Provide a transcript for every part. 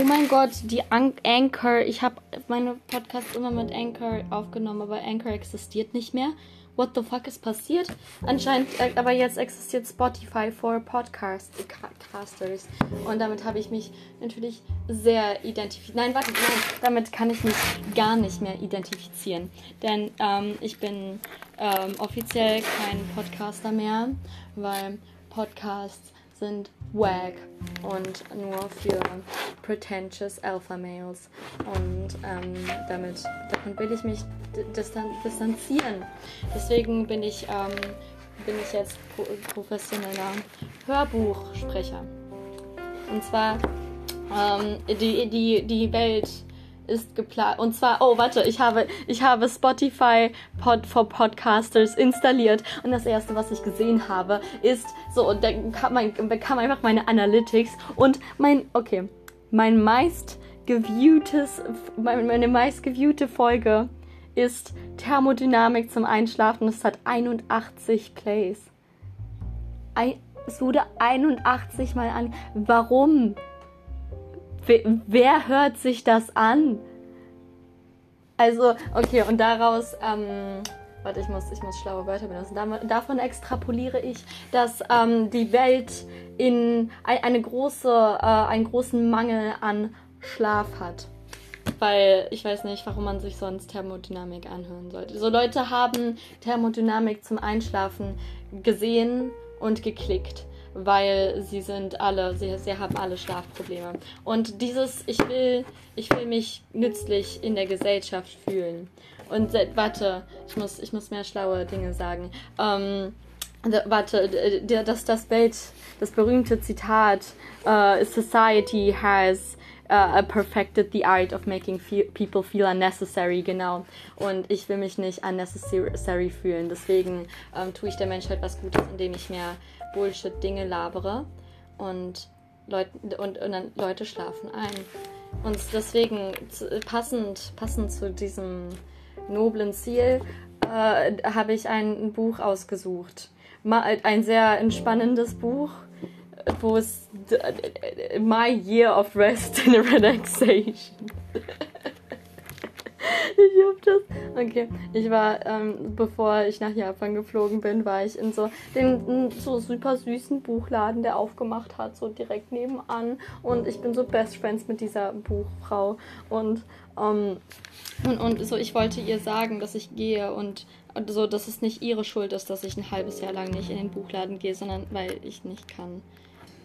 Oh mein Gott, die An Anchor. Ich habe meine Podcasts immer mit Anchor aufgenommen, aber Anchor existiert nicht mehr. What the fuck ist passiert? Anscheinend, äh, aber jetzt existiert Spotify for Podcasters. Und damit habe ich mich natürlich sehr identifiziert. Nein, warte, nein, damit kann ich mich gar nicht mehr identifizieren. Denn ähm, ich bin ähm, offiziell kein Podcaster mehr, weil Podcasts sind wack und nur für pretentious Alpha Males. Und ähm, damit davon will ich mich distan distanzieren. Deswegen bin ich, ähm, bin ich jetzt pro professioneller Hörbuchsprecher. Und zwar ähm, die, die, die Welt ist geplant. Und zwar, oh, warte, ich habe, ich habe Spotify Pod for Podcasters installiert. Und das erste, was ich gesehen habe, ist so, und dann kam, mein, bekam einfach meine Analytics und mein, okay, mein meist geviewtes, meine meist geviewte Folge ist Thermodynamik zum Einschlafen. Es hat 81 Plays. Ein, es wurde 81 Mal an. Warum? Wer, hört sich das an? Also, okay, und daraus, ähm, warte, ich muss, ich muss schlaue Wörter benutzen. davon extrapoliere ich, dass ähm, die Welt in eine große, äh, einen großen Mangel an Schlaf hat. Weil ich weiß nicht, warum man sich sonst Thermodynamik anhören sollte. So Leute haben Thermodynamik zum Einschlafen gesehen und geklickt weil sie sind alle, sie, sie haben alle Schlafprobleme. Und dieses, ich will, ich will mich nützlich in der Gesellschaft fühlen. Und warte, ich muss, ich muss mehr schlaue Dinge sagen. Ähm, warte, das, das Welt, das berühmte Zitat, uh, Society has uh, perfected the art of making feel, people feel unnecessary, genau. Und ich will mich nicht unnecessary fühlen. Deswegen ähm, tue ich der Menschheit was Gutes, indem ich mir Bullshit-Dinge labere und, Leut und, und dann Leute schlafen ein. Und deswegen passend, passend zu diesem noblen Ziel äh, habe ich ein Buch ausgesucht. Ein sehr entspannendes Buch, wo es My Year of Rest and Relaxation. ich hab das. Okay, ich war, ähm, bevor ich nach Japan geflogen bin, war ich in so den so super süßen Buchladen, der aufgemacht hat, so direkt nebenan. Und ich bin so Best Friends mit dieser Buchfrau. Und, ähm, und, und so, ich wollte ihr sagen, dass ich gehe und so, dass es nicht ihre Schuld ist, dass ich ein halbes Jahr lang nicht in den Buchladen gehe, sondern weil ich nicht kann.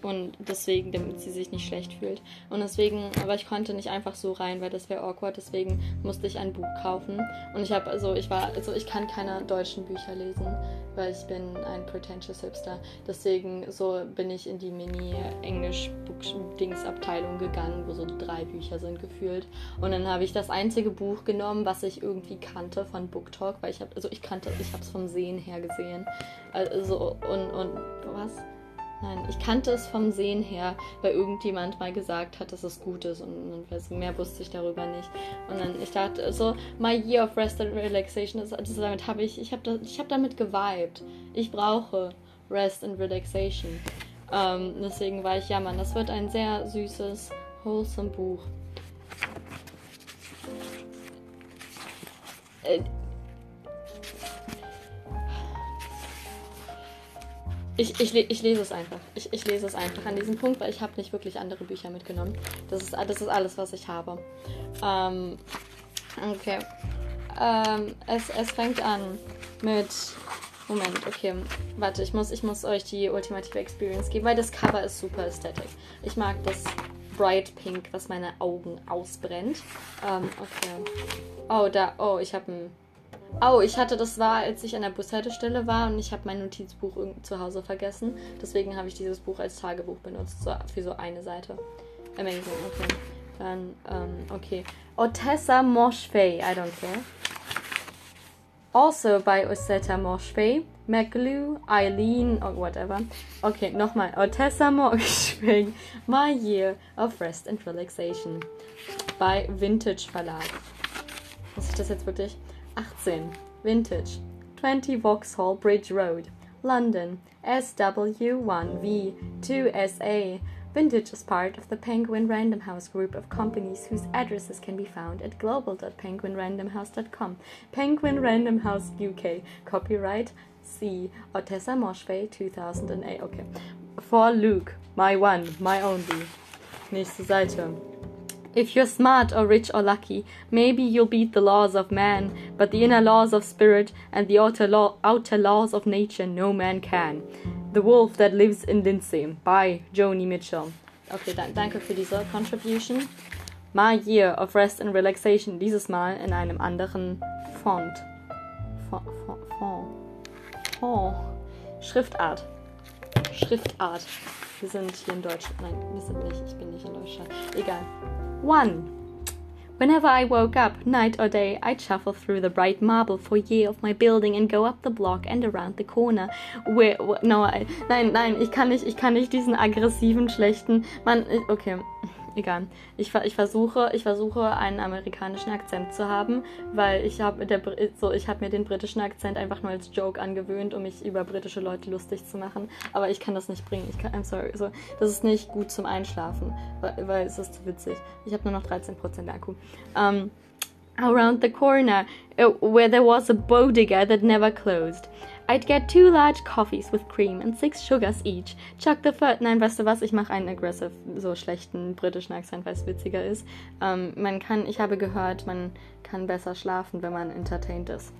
Und deswegen, damit sie sich nicht schlecht fühlt. Und deswegen, aber ich konnte nicht einfach so rein, weil das wäre awkward. Deswegen musste ich ein Buch kaufen. Und ich habe, also ich war, also ich kann keine deutschen Bücher lesen, weil ich bin ein pretentious Hipster. Deswegen so bin ich in die Mini-Englisch-Dings-Abteilung gegangen, wo so drei Bücher sind gefühlt. Und dann habe ich das einzige Buch genommen, was ich irgendwie kannte von BookTalk, weil ich habe, also ich kannte, ich habe es vom Sehen her gesehen. Also und und was? Nein, ich kannte es vom Sehen her, weil irgendjemand mal gesagt hat, dass es gut ist und, mehr wusste ich darüber nicht. Und dann, ich dachte, so, my year of rest and relaxation, das, also damit habe ich, ich habe hab damit geweibt. Ich brauche Rest and Relaxation. Ähm, deswegen war ich, ja Mann, das wird ein sehr süßes, wholesome Buch. Äh, Ich, ich, ich lese es einfach. Ich, ich lese es einfach an diesem Punkt, weil ich habe nicht wirklich andere Bücher mitgenommen. Das ist, das ist alles, was ich habe. Ähm, okay. Ähm, es, es fängt an mit. Moment, okay. Warte, ich muss, ich muss euch die ultimative Experience geben, weil das Cover ist super ästhetisch. Ich mag das Bright Pink, was meine Augen ausbrennt. Ähm, okay. Oh, da. Oh, ich habe ein Oh, ich hatte das war, als ich an der Bushaltestelle war und ich habe mein Notizbuch zu Hause vergessen. Deswegen habe ich dieses Buch als Tagebuch benutzt, so, für so eine Seite. Amazing, okay. Dann, ähm, okay. Otessa Moshfei, I don't care. Also by Osetta Moshfei, McGlue, Eileen, or whatever. Okay, nochmal. Otessa Moshfei, My Year of Rest and Relaxation. Bei Vintage Verlag. Muss ich das jetzt wirklich? 18. Vintage. 20 Vauxhall Bridge Road, London, SW1V2SA Vintage is part of the Penguin Random House group of companies whose addresses can be found at global.penguinrandomhouse.com. Penguin Random House UK. Copyright C. Ottessa Moshfegh 2008. Okay. For Luke. My one. My only. Nächste Seite. If you're smart or rich or lucky, maybe you'll beat the laws of man, but the inner laws of spirit and the outer, law, outer laws of nature no man can. The Wolf That Lives in Lindsay by Joni Mitchell. Okay, dann, danke für diese Contribution. My Year of Rest and Relaxation, dieses Mal in einem anderen Font. Font. Font. Font. Schriftart. Schriftart. Wir sind hier in Deutschland. Nein, wir sind nicht. Ich bin nicht in Deutschland. Egal. 1. Whenever I woke up, night or day, I'd shuffle through the bright marble foyer of my building and go up the block and around the corner. Where, no, I, nein, nein, ich kann nicht, ich kann nicht diesen aggressiven, schlechten, man, okay, egal. Ich, ich, versuche, ich versuche einen amerikanischen Akzent zu haben, weil ich habe so, ich mir den britischen Akzent einfach nur als Joke angewöhnt, um mich über britische Leute lustig zu machen. Aber ich kann das nicht bringen. Ich kann, I'm sorry. So, das ist nicht gut zum Einschlafen, weil, weil es ist zu witzig. Ich habe nur noch 13% Akku. Um, around the corner, uh, where there was a bodega that never closed. I'd get two large coffees with cream and six sugars each. Chuck the third. Nein, weißt du was? Ich mache einen aggressive, so schlechten britischen Akzent, weil es witziger ist. Ähm, man kann, ich habe gehört, man kann besser schlafen, wenn man entertained ist.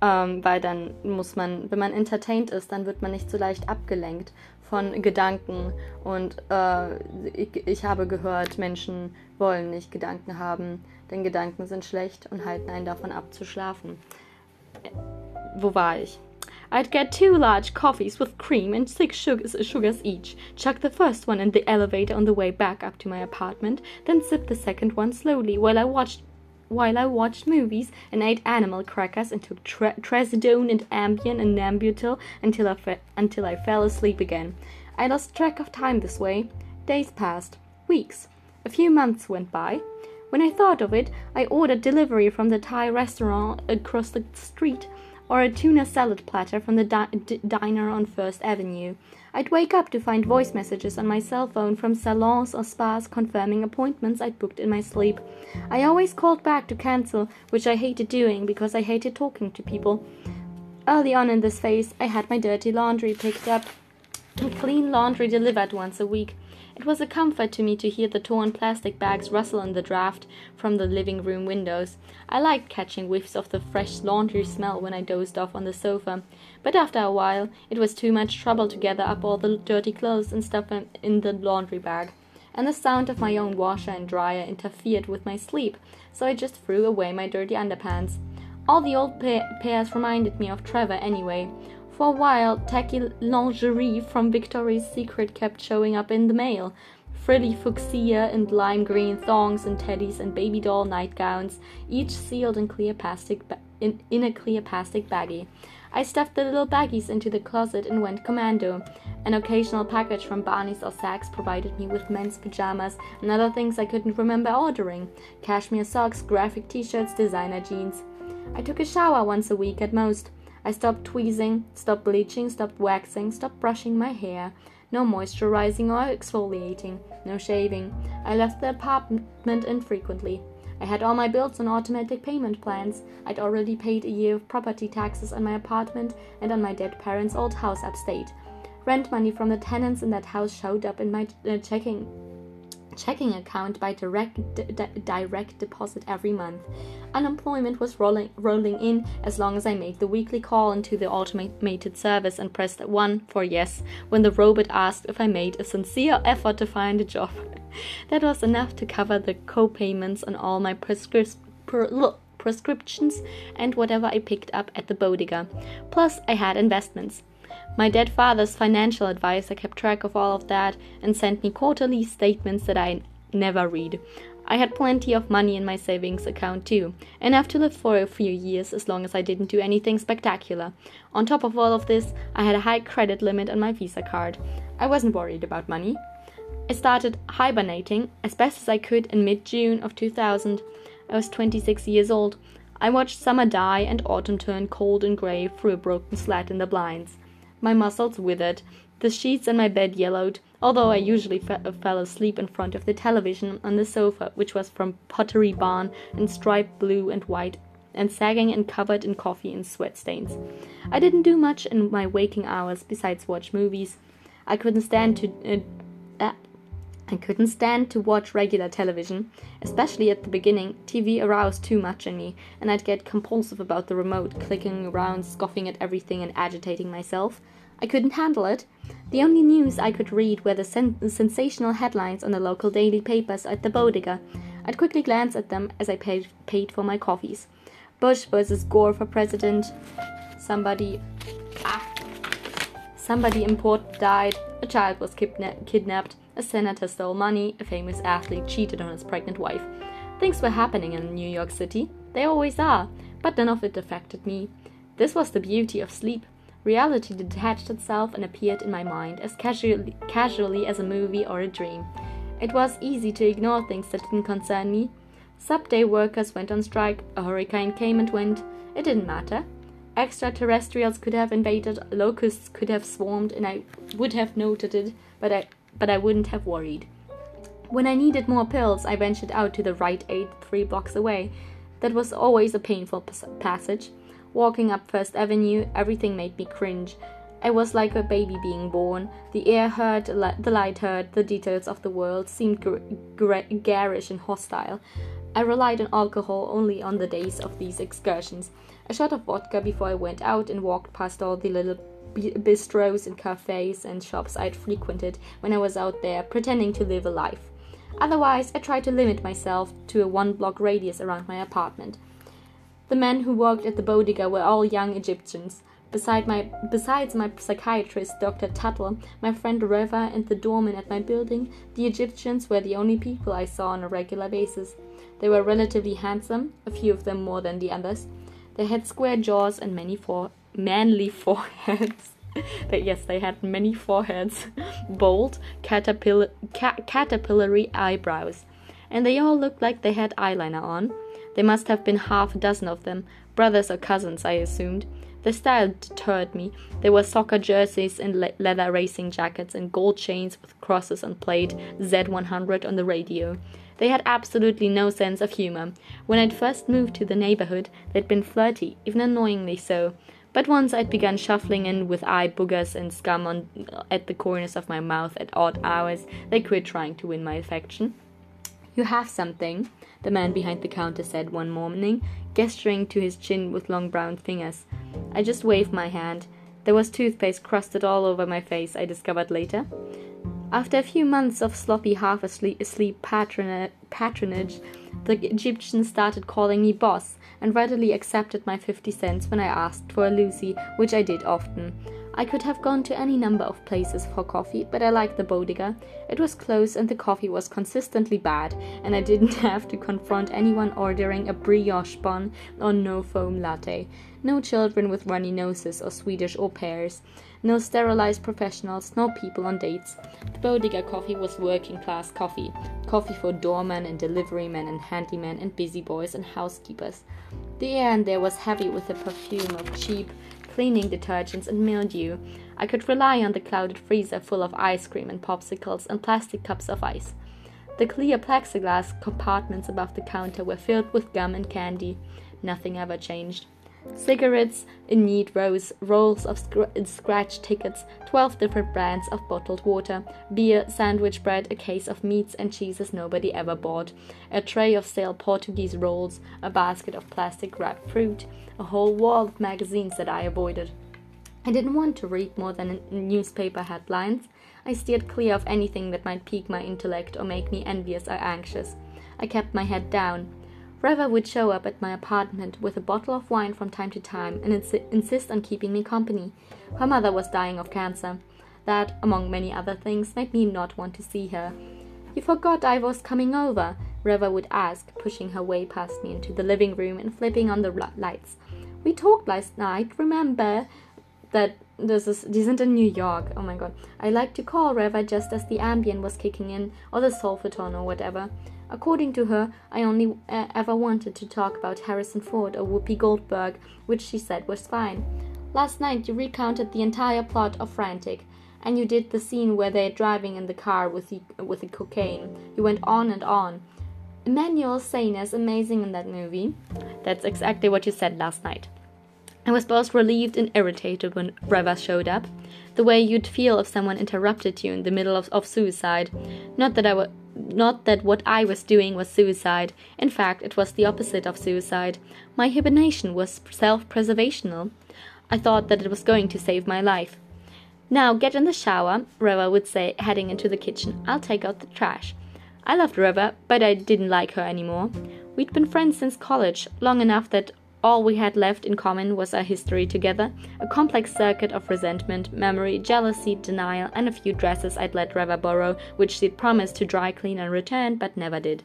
Ähm, weil dann muss man, wenn man entertained ist, dann wird man nicht so leicht abgelenkt von Gedanken. Und äh, ich, ich habe gehört, Menschen wollen nicht Gedanken haben, denn Gedanken sind schlecht und halten einen davon ab zu schlafen. Wo war ich? I'd get two large coffees with cream and six sugars, sugars each, chuck the first one in the elevator on the way back up to my apartment, then sip the second one slowly while I watched while I watched movies and ate animal crackers and took tre- trazodone and Ambien and Nembutal until I, fe- until I fell asleep again. I lost track of time this way. Days passed. Weeks. A few months went by. When I thought of it, I ordered delivery from the Thai restaurant across the street or a tuna salad platter from the di- diner on First Avenue. I'd wake up to find voice messages on my cell phone from salons or spas confirming appointments I'd booked in my sleep. I always called back to cancel, which I hated doing because I hated talking to people. Early on in this phase, I had my dirty laundry picked up and clean laundry delivered once a week. It was a comfort to me to hear the torn plastic bags rustle in the draft from the living room windows. I liked catching whiffs of the fresh laundry smell when I dozed off on the sofa, but after a while it was too much trouble to gather up all the dirty clothes and stuff in the laundry bag. And the sound of my own washer and dryer interfered with my sleep, so I just threw away my dirty underpants. All the old pa- pairs reminded me of Trevor anyway, for a while, tacky lingerie from Victoria's Secret kept showing up in the mail. Frilly fuchsia and lime green thongs and teddies and baby doll nightgowns, each sealed in clear plastic in, in a clear plastic baggie. I stuffed the little baggies into the closet and went commando. An occasional package from Barney's or Saks provided me with men's pajamas and other things I couldn't remember ordering cashmere socks, graphic t shirts, designer jeans. I took a shower once a week at most. I stopped tweezing, stopped bleaching, stopped waxing, stopped brushing my hair. No moisturizing or exfoliating, no shaving. I left the apartment infrequently. I had all my bills on automatic payment plans. I'd already paid a year of property taxes on my apartment and on my dead parents' old house upstate. Rent money from the tenants in that house showed up in my uh, checking checking account by direct, direct deposit every month. Unemployment was rolling, rolling in as long as I made the weekly call into the automated service and pressed 1 for yes when the robot asked if I made a sincere effort to find a job. that was enough to cover the co payments on all my prescriptions. prescriptions and whatever I picked up at the bodega. Plus, I had investments. My dead father's financial advisor kept track of all of that and sent me quarterly statements that I never read. I had plenty of money in my savings account too, enough to live for a few years as long as I didn't do anything spectacular. On top of all of this, I had a high credit limit on my Visa card. I wasn't worried about money. I started hibernating as best as I could in mid June of 2000. I was 26 years old. I watched summer die and autumn turn cold and grey through a broken slat in the blinds. My muscles withered, the sheets in my bed yellowed, although I usually fe- fell asleep in front of the television on the sofa, which was from Pottery Barn and striped blue and white and sagging and covered in coffee and sweat stains. I didn't do much in my waking hours besides watch movies. I couldn't stand to uh, I couldn't stand to watch regular television, especially at the beginning. TV aroused too much in me, and I'd get compulsive about the remote, clicking around, scoffing at everything, and agitating myself. I couldn't handle it. The only news I could read were the, sen- sensational headlines on the local daily papers at the bodega. I'd quickly glance at them as I paid, paid for my coffees. Bush versus Gore for president. Somebody. Ah. Somebody important died. A child was kidna- kidnapped. A senator stole money, a famous athlete cheated on his pregnant wife. Things were happening in New York City. They always are, but none of it affected me. This was the beauty of sleep. Reality detached itself and appeared in my mind as casually, casually as a movie or a dream. It was easy to ignore things that didn't concern me. Subway workers went on strike, a hurricane came and went. It didn't matter. Extraterrestrials could have invaded, locusts could have swarmed, and I would have noted it, but I but I wouldn't have worried. When I needed more pills, I ventured out to the Rite Aid three blocks away. That was always a painful passage. Walking up First Avenue, everything made me cringe. I was like a baby being born. The air hurt, the light hurt, the details of the world seemed garish and hostile. I relied on alcohol only on the days of these excursions. A shot of vodka before I went out and walked past all the little bistros and cafes and shops I'd frequented when I was out there pretending to live a life. Otherwise, I tried to limit myself to a one block radius around my apartment. The men who worked at the bodega were all young Egyptians. Beside my, besides my psychiatrist, Dr. Tuttle, my friend Reva, and the doorman at my building, the Egyptians were the only people I saw on a regular basis. They were relatively handsome, a few of them more than the others. They had square jaws and many for- manly foreheads. but yes, they had many foreheads, bold, caterpillar, ca- caterpillary eyebrows, and they all looked like they had eyeliner on. There must have been half a dozen of them, brothers or cousins, I assumed. The style deterred me. There were soccer jerseys and le- leather racing jackets and gold chains with crosses on plate Z100 on the radio. They had absolutely no sense of humor. When I'd first moved to the neighborhood, they'd been flirty, even annoyingly so. But once I'd begun shuffling in with eye boogers and scum on, uh, at the corners of my mouth at odd hours, they quit trying to win my affection. You have something, the man behind the counter said one morning, gesturing to his chin with long brown fingers. I just waved my hand. There was toothpaste crusted all over my face, I discovered later. After a few months of sloppy half asleep, asleep patronage, the Egyptian started calling me boss, and readily accepted my 50 cents when I asked for a Lucy, which I did often. I could have gone to any number of places for coffee, but I liked the bodega. It was close and the coffee was consistently bad, and I didn't have to confront anyone ordering a brioche bun or no foam latte. No children with runny noses or Swedish au pairs. No sterilized professionals, no people on dates. The bodega coffee was working class coffee. Coffee for doormen and deliverymen and handymen and busy boys and housekeepers. The air in there was heavy with the perfume of cheap cleaning detergents and mildew. I could rely on the clouded freezer full of ice cream and popsicles and plastic cups of ice. The clear plexiglass compartments above the counter were filled with gum and candy. Nothing ever changed. Cigarettes in neat rows, rolls of scratch tickets, 12 different brands of bottled water, beer, sandwich bread, a case of meats and cheeses nobody ever bought, a tray of stale Portuguese rolls, a basket of plastic wrapped fruit, a whole wall of magazines that I avoided. I didn't want to read more than newspaper headlines. I steered clear of anything that might pique my intellect or make me envious or anxious. I kept my head down. Reva would show up at my apartment with a bottle of wine from time to time and ins- insist on keeping me company. Her mother was dying of cancer. That, among many other things, made me not want to see her. You forgot I was coming over, Reva would ask, pushing her way past me into the living room and flipping on the lights. We talked last night, remember? That this is isn't in New York. Oh my god. I like to call Reva just as the Ambien was kicking in, or the Solfoton or whatever. According to her, I only uh, ever wanted to talk about Harrison Ford or Whoopi Goldberg, which she said was fine. Last night you recounted the entire plot of Frantic. And you did the scene where they're driving in the car with the, with the cocaine. You went on and on. Emmanuelle Seigner is amazing in that movie. That's exactly what you said last night. I was both relieved and irritated when Reva showed up. The way you'd feel if someone interrupted you in the middle of, of suicide. Not that I was not that what I was doing was suicide. In fact, it was the opposite of suicide. My hibernation was self preservational. I thought that it was going to save my life. Now get in the shower, Reva would say, heading into the kitchen. I'll take out the trash. I loved Reva, but I didn't like her anymore. We'd been friends since college, long enough that all we had left in common was our history together, a complex circuit of resentment, memory, jealousy, denial, and a few dresses I'd let Reva borrow, which she'd promised to dry clean and return, but never did.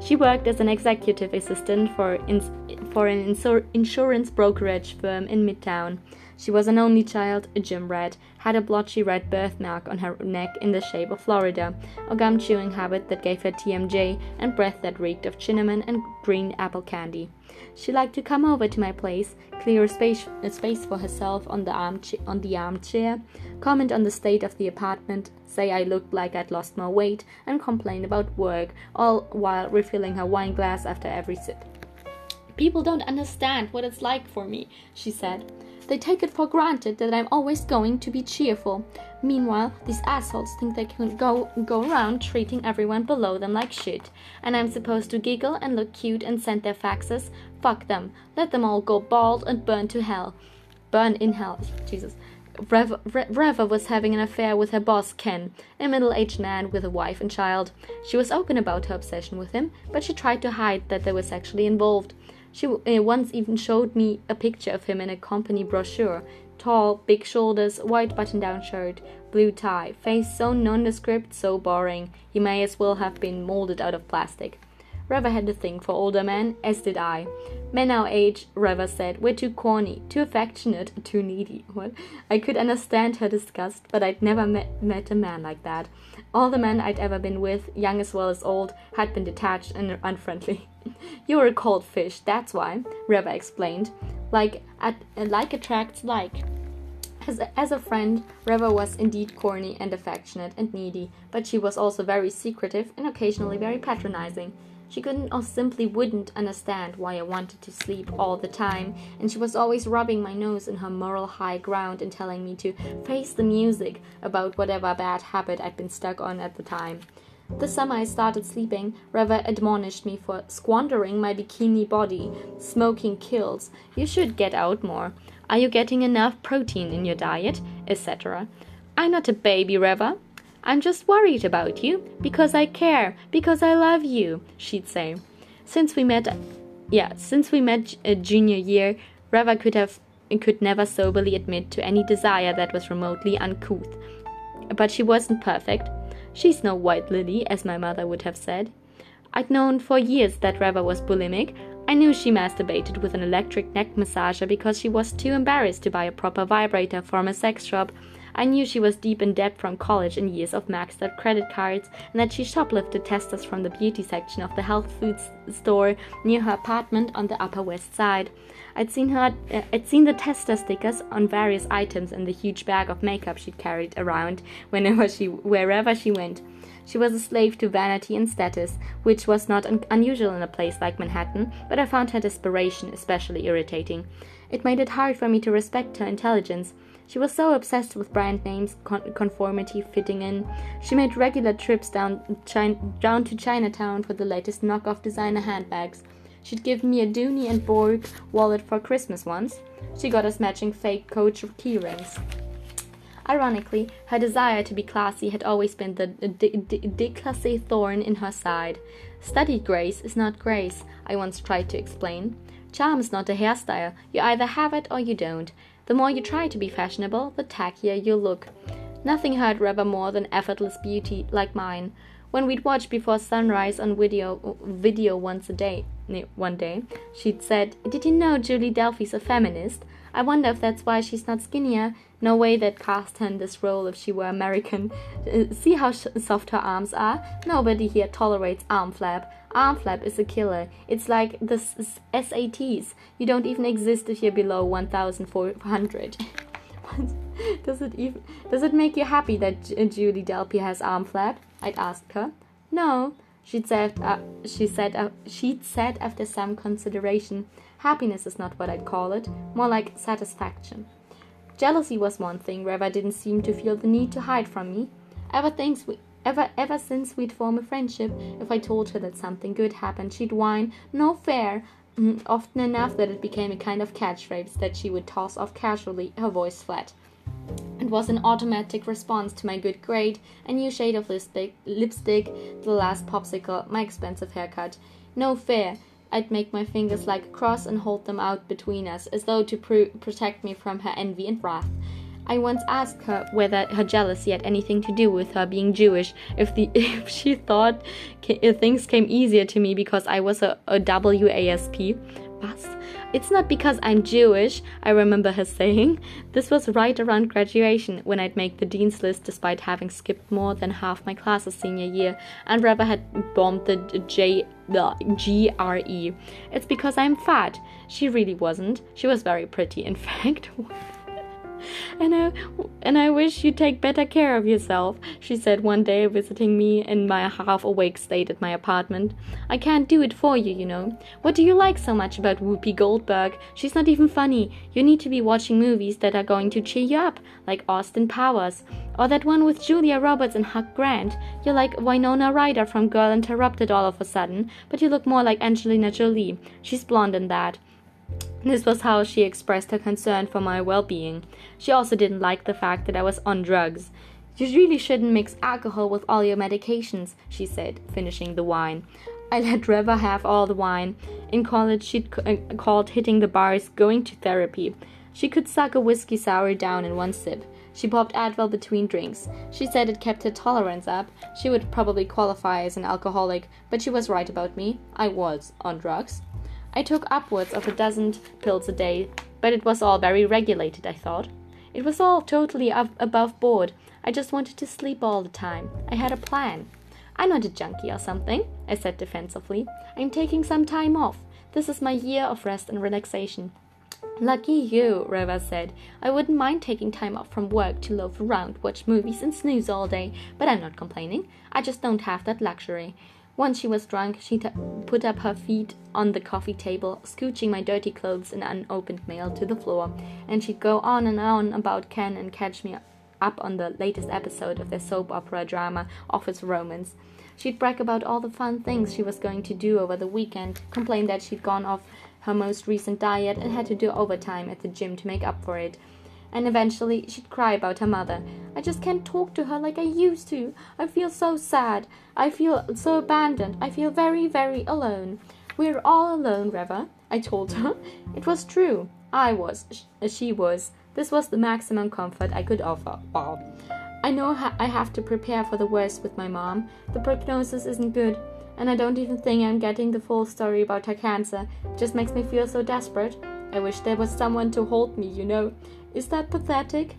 She worked as an executive assistant for, ins- for an insur- insurance brokerage firm in Midtown. She was an only child, a gym rat, had a blotchy red birthmark on her neck in the shape of Florida, a gum chewing habit that gave her TMJ, and breath that reeked of cinnamon and green apple candy. She liked to come over to my place, clear a space, a space for herself on the, armcha- on the armchair, comment on the state of the apartment, say I looked like I'd lost more weight, and complain about work, all while refilling her wine glass after every sip. People don't understand what it's like for me, she said. They take it for granted that I'm always going to be cheerful. Meanwhile, these assholes think they can go go around treating everyone below them like shit. And I'm supposed to giggle and look cute and send their faxes? Fuck them. Let them all go bald and burn to hell. Burn in hell. Jesus. Reva, was having an affair with her boss, Ken, a middle aged man with a wife and child. She was open about her obsession with him, but she tried to hide that they were sexually involved. She uh, once even showed me a picture of him in a company brochure. Tall, big shoulders, white button down shirt, blue tie, face so nondescript, so boring. He may as well have been molded out of plastic. Reva had a thing for older men, as did I. Men our age, Reva said, were too corny, too affectionate, too needy. What? I could understand her disgust, but I'd never met, met a man like that. All the men I'd ever been with, young as well as old, had been detached and unfriendly. You're a cold fish, that's why, Reva explained. Like, at, like attracts like. As a, as a friend, Reva was indeed corny and affectionate and needy, but she was also very secretive and occasionally very patronizing. She couldn't or simply wouldn't understand why I wanted to sleep all the time, and she was always rubbing my nose in her moral high ground and telling me to face the music about whatever bad habit I'd been stuck on at the time. The summer I started sleeping, Reva admonished me for squandering my bikini body. Smoking kills. You should get out more. Are you getting enough protein in your diet? etc. I'm not a baby, Reva. I'm just worried about you because I care, because I love you, she'd say. Since we met, yeah, since we met a junior year, Reva could have could never soberly admit to any desire that was remotely uncouth. But she wasn't perfect. She's no white lily, as my mother would have said. I'd known for years that Reva was bulimic. I knew she masturbated with an electric neck massager because she was too embarrassed to buy a proper vibrator from a sex shop. I knew she was deep in debt from college and years of maxed out credit cards, and that she shoplifted testers from the beauty section of the health food store near her apartment on the Upper West Side. I'd seen her uh, I'd seen the tester stickers on various items in the huge bag of makeup she'd carried around whenever she wherever she went. She was a slave to vanity and status, which was not un- unusual in a place like Manhattan, but I found her desperation especially irritating. It made it hard for me to respect her intelligence. She was so obsessed with brand names, con- conformity, fitting in. She made regular trips down, down to Chinatown for the latest knockoff designer handbags. She'd give me a Dooney and Bourke wallet for Christmas once. She got us matching fake Coach keyrings. Ironically, her desire to be classy had always been the déclassé thorn in her side. Studied grace is not grace, I once tried to explain. Charm is not a hairstyle. You either have it or you don't. The more you try to be fashionable, the tackier you look. Nothing hurt Reva more than effortless beauty like mine. When we'd watch before sunrise on video, video once a day, one day, she'd said, Did you know Julie Delpy's a feminist? I wonder if that's why she's not skinnier. No way they'd cast her in this role if she were American. Uh, see how soft her arms are? Nobody here tolerates arm flap. Arm flap is a killer. It's like the SATs. You don't even exist if you're below 1,400. does it even does it make you happy that J- Julie Delpy has arm flap? I'd asked her. No, she'd said. Uh, she said. Uh, she'd said after some consideration. Happiness is not what I'd call it. More like satisfaction. Jealousy was one thing Reva didn't seem to feel the need to hide from me. Ever since we, ever ever since we'd formed a friendship, if I told her that something good happened, she'd whine, "No fair," mm, often enough that it became a kind of catchphrase that she would toss off casually, her voice flat. It was an automatic response to my good grade, a new shade of lipstick, lipstick, the last popsicle, my expensive haircut. No fair. I'd make my fingers like a cross and hold them out between us, as though to pr- protect me from her envy and wrath. I once asked her whether her jealousy had anything to do with her being Jewish, if the if she thought if things came easier to me because I was a, a WASP. Was? It's not because I'm Jewish, I remember her saying. This was right around graduation, when I'd make the dean's list despite having skipped more than half my classes senior year, and Reva had bombed the J the GRE. It's because I'm fat. She really wasn't. She was very pretty, in fact and I and I wish you'd take better care of yourself, she said one day visiting me in my half awake state at my apartment. I can't do it for you, you know. What do you like so much about Whoopi Goldberg? She's not even funny. You need to be watching movies that are going to cheer you up, like Austin Powers. Or that one with Julia Roberts and Hugh Grant. You're like Winona Ryder from Girl Interrupted all of a sudden, but you look more like Angelina Jolie. She's blonde in that. This was how she expressed her concern for my well being. She also didn't like the fact that I was on drugs. You really shouldn't mix alcohol with all your medications, she said, finishing the wine. I let Reva have all the wine. In college, she'd uh, called hitting the bars going to therapy. She could suck a whiskey sour down in one sip. She popped Advil between drinks. She said it kept her tolerance up. She would probably qualify as an alcoholic, but she was right about me. I was on drugs. I took upwards of a dozen pills a day, but it was all very regulated, I thought. It was all totally ab- above board. I just wanted to sleep all the time. I had a plan. I'm not a junkie or something, I said defensively. I'm taking some time off. This is my year of rest and relaxation. Lucky you, Reva said. I wouldn't mind taking time off from work to loaf around, watch movies, and snooze all day, but I'm not complaining. I just don't have that luxury. Once she was drunk, she t- put up her feet on the coffee table, scooching my dirty clothes and unopened mail to the floor, and she'd go on and on about Ken and catch me up on the latest episode of their soap opera drama, Office Romance. She'd brag about all the fun things she was going to do over the weekend, complain that she'd gone off her most recent diet and had to do overtime at the gym to make up for it and eventually she'd cry about her mother. I just can't talk to her like I used to. I feel so sad. I feel so abandoned. I feel very, very alone. We're all alone, Reva, I told her. It was true. I was. As uh, she was. This was the maximum comfort I could offer. Wow. I know ha- I have to prepare for the worst with my mom. The prognosis isn't good, and I don't even think I'm getting the full story about her cancer. It just makes me feel so desperate. I wish there was someone to hold me, you know. Is that pathetic?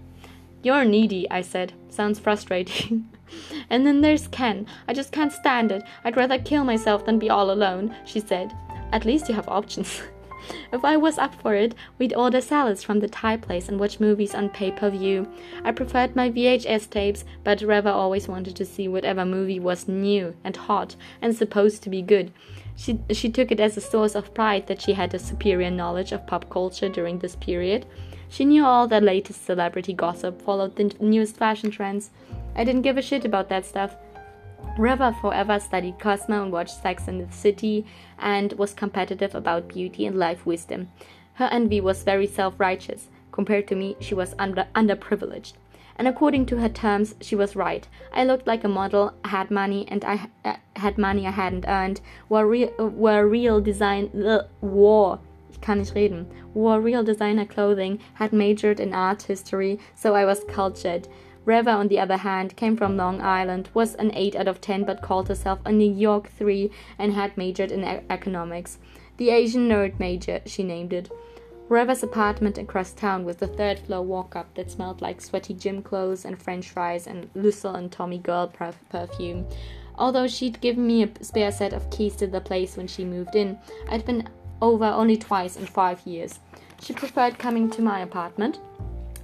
You're needy, I said. Sounds frustrating. and then there's Ken. I just can't stand it. I'd rather kill myself than be all alone, she said. At least you have options. if I was up for it, we'd order salads from the Thai place and watch movies on pay per view. I preferred my VHS tapes, but Reva always wanted to see whatever movie was new and hot and supposed to be good. She, she took it as a source of pride that she had a superior knowledge of pop culture during this period. She knew all the latest celebrity gossip, followed the newest fashion trends. I didn't give a shit about that stuff. Reva forever studied Cosmo and watched Sex and the City and was competitive about beauty and life wisdom. Her envy was very self righteous. Compared to me, she was under underprivileged. And according to her terms, she was right. I looked like a model, had money, and I uh, had money I hadn't earned. Were real, were real design, uh, wore kann nicht reden, wore real designer clothing, had majored in art history, so I was cultured. Reva, on the other hand, came from Long Island, was an 8 out of 10, but called herself a New York 3 and had majored in e- economics. The Asian nerd major, she named it. Reva's apartment across town was the third floor walk up that smelled like sweaty gym clothes and french fries and Lucille and Tommy Girl perfume. Although she'd given me a spare set of keys to the place when she moved in, I'd been over only twice in five years. She preferred coming to my apartment.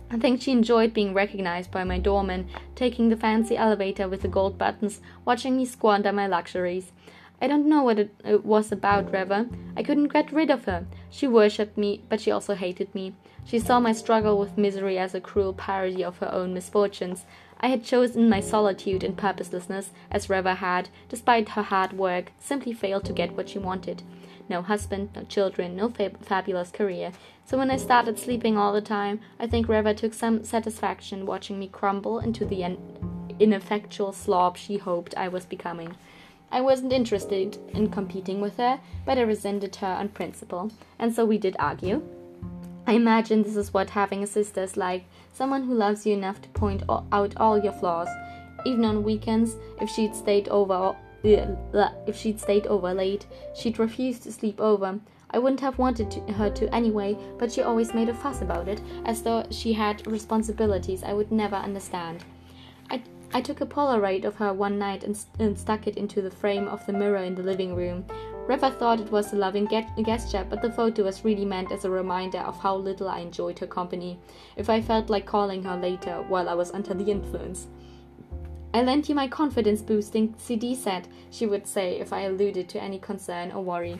I think she enjoyed being recognized by my doorman, taking the fancy elevator with the gold buttons, watching me squander my luxuries. I don't know what it, was about, Reva. I couldn't get rid of her. She worshipped me, but she also hated me. She saw my struggle with misery as a cruel parody of her own misfortunes. I had chosen my solitude and purposelessness, as Reva had, despite her hard work, simply failed to get what she wanted. No husband, no children, no fabulous career. So when I started sleeping all the time, I think Reva took some satisfaction watching me crumble into the ineffectual slob she hoped I was becoming. I wasn't interested in competing with her, but I resented her on principle, and so we did argue. I imagine this is what having a sister is like someone who loves you enough to point out all your flaws. Even on weekends, if she'd stayed over if she'd stayed over late, she'd refuse to sleep over. I wouldn't have wanted to, her to anyway, but she always made a fuss about it, as though she had responsibilities I would never understand. I, I took a Polaroid of her one night and, and stuck it into the frame of the mirror in the living room. Reva thought it was a loving gesture, but the photo was really meant as a reminder of how little I enjoyed her company, if I felt like calling her later while I was under the influence. I lent you my confidence boosting CD set, she would say if I alluded to any concern or worry.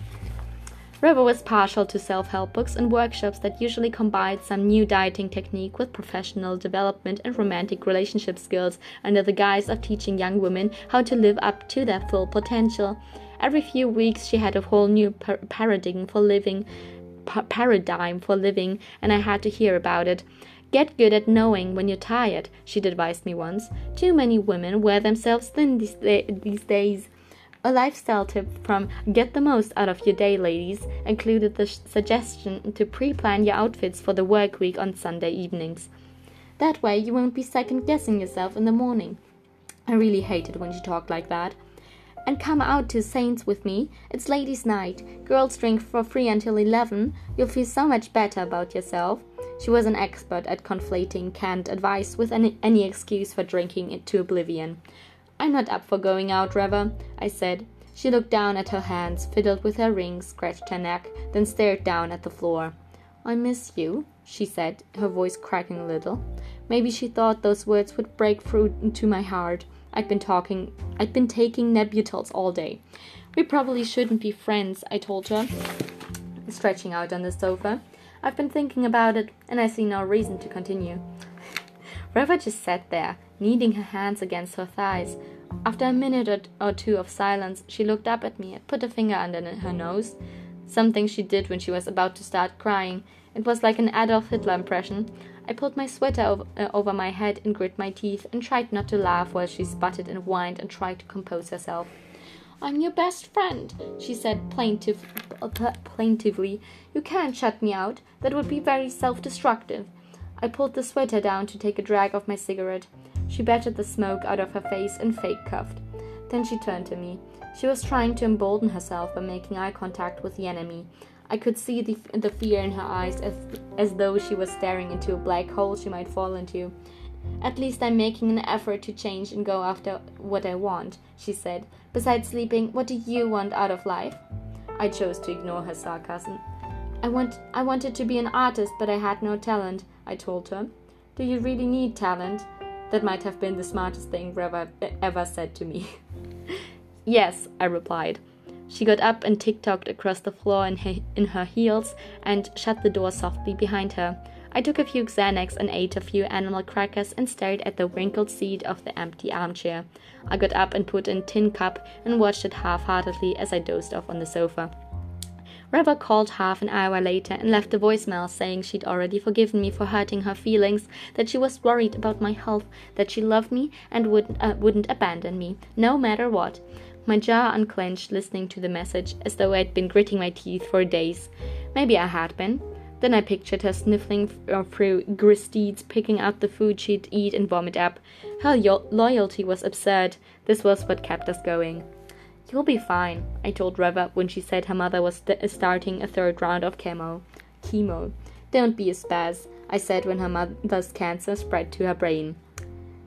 Reva was partial to self help books and workshops that usually combined some new dieting technique with professional development and romantic relationship skills under the guise of teaching young women how to live up to their full potential. Every few weeks, she had a whole new par- paradigm for living, pa- paradigm for living, and I had to hear about it. Get good at knowing when you're tired, she'd advised me once. Too many women wear themselves thin these, days. A lifestyle tip from Get the Most Out of Your Day, ladies, included the suggestion to pre plan your outfits for the work week on Sunday evenings. That way, you won't be second guessing yourself in the morning. I really hated when she talked like that and come out to Saints with me. It's ladies' night. Girls drink for free until 11. You'll feel so much better about yourself. She was an expert at conflating canned advice with any, any excuse for drinking it to oblivion. I'm not up for going out, Reva, I said. She looked down at her hands, fiddled with her rings, scratched her neck, then stared down at the floor. I miss you, she said, her voice cracking a little. Maybe she thought those words would break through into my heart. I'd been talking I'd been taking Nembutals all day. We probably shouldn't be friends, I told her, stretching out on the sofa. I've been thinking about it, and I see no reason to continue. Reva just sat there, kneading her hands against her thighs. After a minute or two of silence, she looked up at me and put a finger under her nose. Something she did when she was about to start crying. It was like an Adolf Hitler impression. I pulled my sweater over, uh, my head and grit my teeth and tried not to laugh while she sputtered and whined and tried to compose herself. I'm your best friend, she said plaintive, plaintively. You can't shut me out. That would be very self destructive. I pulled the sweater down to take a drag of my cigarette. She battered the smoke out of her face and fake coughed. Then she turned to me. She was trying to embolden herself by making eye contact with the enemy. I could see the, the fear in her eyes as, as though she was staring into a black hole she might fall into. At least I'm making an effort to change and go after what I want, she said. Besides sleeping, what do you want out of life? I chose to ignore her sarcasm. I want I wanted to be an artist, but I had no talent, I told her. Do you really need talent? That might have been the smartest thing Reva ever said to me. yes, I replied. She got up and tick-tocked across the floor in her, in her heels and shut the door softly behind her. I took a few Xanax and ate a few animal crackers and stared at the wrinkled seat of the empty armchair. I got up and put in tin cup and watched it half-heartedly as I dozed off on the sofa. Reva called half an hour later and left a voicemail saying she'd already forgiven me for hurting her feelings, that she was worried about my health, that she loved me and would, uh, wouldn't abandon me, no matter what. My jaw unclenched listening to the message, as though I'd been gritting my teeth for days. Maybe I had been. Then I pictured her sniffling uh, through deeds, picking out the food she'd eat and vomit up. Her loyalty was absurd. This was what kept us going. You'll be fine, I told Reva when she said her mother was st- starting a third round of chemo. Chemo. Don't be a spaz, I said when her mother's cancer spread to her brain.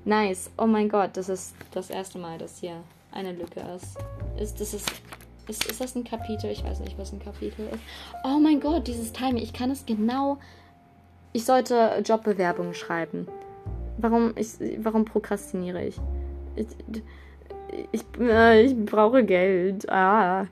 Nice. Oh my god, das ist das erste Mal, das hier eine Lücke ist. Ist, das ist, ist, ist das ein Kapitel? Ich weiß nicht, was ein Kapitel ist. Oh mein Gott, dieses Timing. Ich kann es genau. Ich sollte Jobbewerbungen schreiben. Warum, ich, warum prokrastiniere ich? Ich, ich, ich äh, brauche Geld. Ah.